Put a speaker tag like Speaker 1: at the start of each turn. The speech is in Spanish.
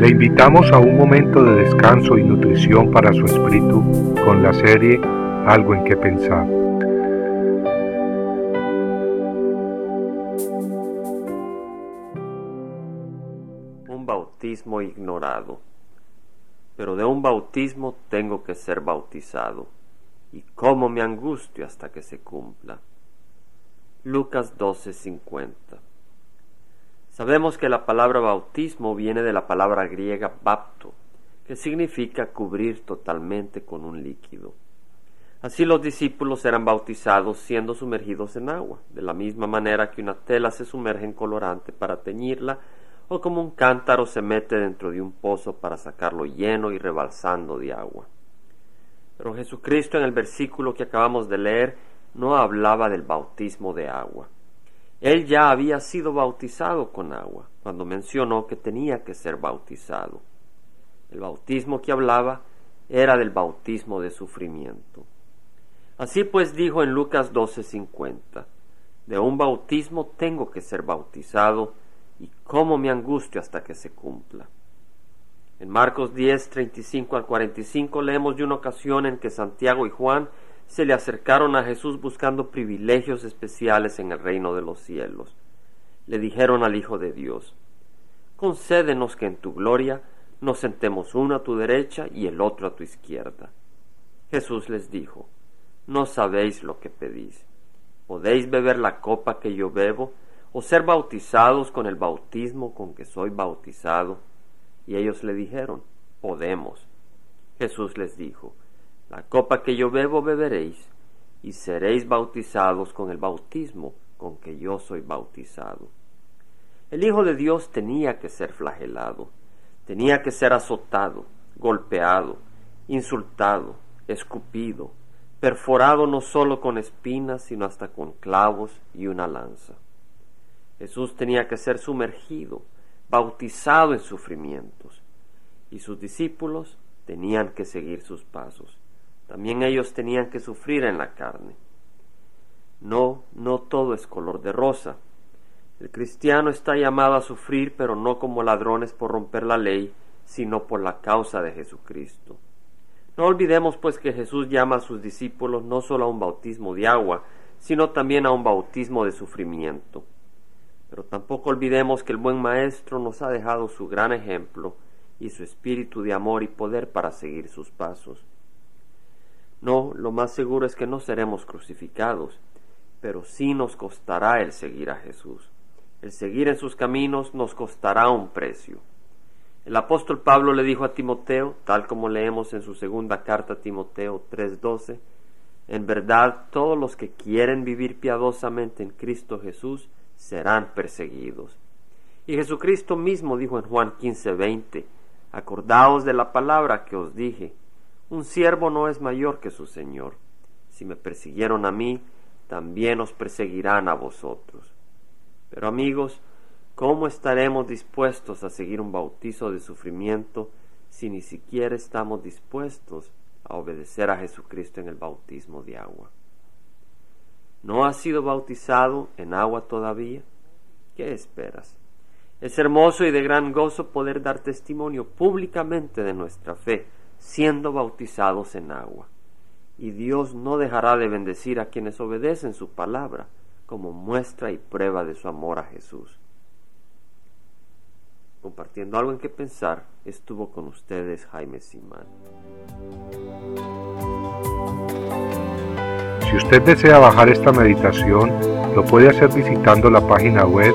Speaker 1: Le invitamos a un momento de descanso y nutrición para su espíritu con la serie Algo en que pensar.
Speaker 2: Un bautismo ignorado. Pero de un bautismo tengo que ser bautizado. Y cómo me angustio hasta que se cumpla. Lucas 12:50 Sabemos que la palabra bautismo viene de la palabra griega bapto, que significa cubrir totalmente con un líquido. Así los discípulos eran bautizados siendo sumergidos en agua, de la misma manera que una tela se sumerge en colorante para teñirla, o como un cántaro se mete dentro de un pozo para sacarlo lleno y rebalsando de agua. Pero Jesucristo en el versículo que acabamos de leer no hablaba del bautismo de agua. Él ya había sido bautizado con agua cuando mencionó que tenía que ser bautizado. El bautismo que hablaba era del bautismo de sufrimiento. Así pues dijo en Lucas 12:50, de un bautismo tengo que ser bautizado y cómo me angustio hasta que se cumpla. En Marcos 10, 35 al 45 leemos de una ocasión en que Santiago y Juan se le acercaron a Jesús buscando privilegios especiales en el reino de los cielos. Le dijeron al Hijo de Dios, concédenos que en tu gloria nos sentemos uno a tu derecha y el otro a tu izquierda. Jesús les dijo, no sabéis lo que pedís. ¿Podéis beber la copa que yo bebo o ser bautizados con el bautismo con que soy bautizado? Y ellos le dijeron, podemos. Jesús les dijo, la copa que yo bebo beberéis, y seréis bautizados con el bautismo con que yo soy bautizado. El Hijo de Dios tenía que ser flagelado, tenía que ser azotado, golpeado, insultado, escupido, perforado no solo con espinas, sino hasta con clavos y una lanza. Jesús tenía que ser sumergido, bautizado en sufrimientos, y sus discípulos tenían que seguir sus pasos. También ellos tenían que sufrir en la carne. No, no todo es color de rosa. El cristiano está llamado a sufrir, pero no como ladrones por romper la ley, sino por la causa de Jesucristo. No olvidemos pues que Jesús llama a sus discípulos no solo a un bautismo de agua, sino también a un bautismo de sufrimiento. Pero tampoco olvidemos que el buen Maestro nos ha dejado su gran ejemplo y su espíritu de amor y poder para seguir sus pasos. No, lo más seguro es que no seremos crucificados, pero sí nos costará el seguir a Jesús. El seguir en sus caminos nos costará un precio. El apóstol Pablo le dijo a Timoteo, tal como leemos en su segunda carta a Timoteo 3:12, en verdad todos los que quieren vivir piadosamente en Cristo Jesús serán perseguidos. Y Jesucristo mismo dijo en Juan 15:20, acordaos de la palabra que os dije, un siervo no es mayor que su Señor. Si me persiguieron a mí, también os perseguirán a vosotros. Pero amigos, ¿cómo estaremos dispuestos a seguir un bautizo de sufrimiento si ni siquiera estamos dispuestos a obedecer a Jesucristo en el bautismo de agua? ¿No has sido bautizado en agua todavía? ¿Qué esperas? Es hermoso y de gran gozo poder dar testimonio públicamente de nuestra fe siendo bautizados en agua. Y Dios no dejará de bendecir a quienes obedecen su palabra como muestra y prueba de su amor a Jesús. Compartiendo algo en que pensar, estuvo con ustedes Jaime Simán.
Speaker 1: Si usted desea bajar esta meditación, lo puede hacer visitando la página web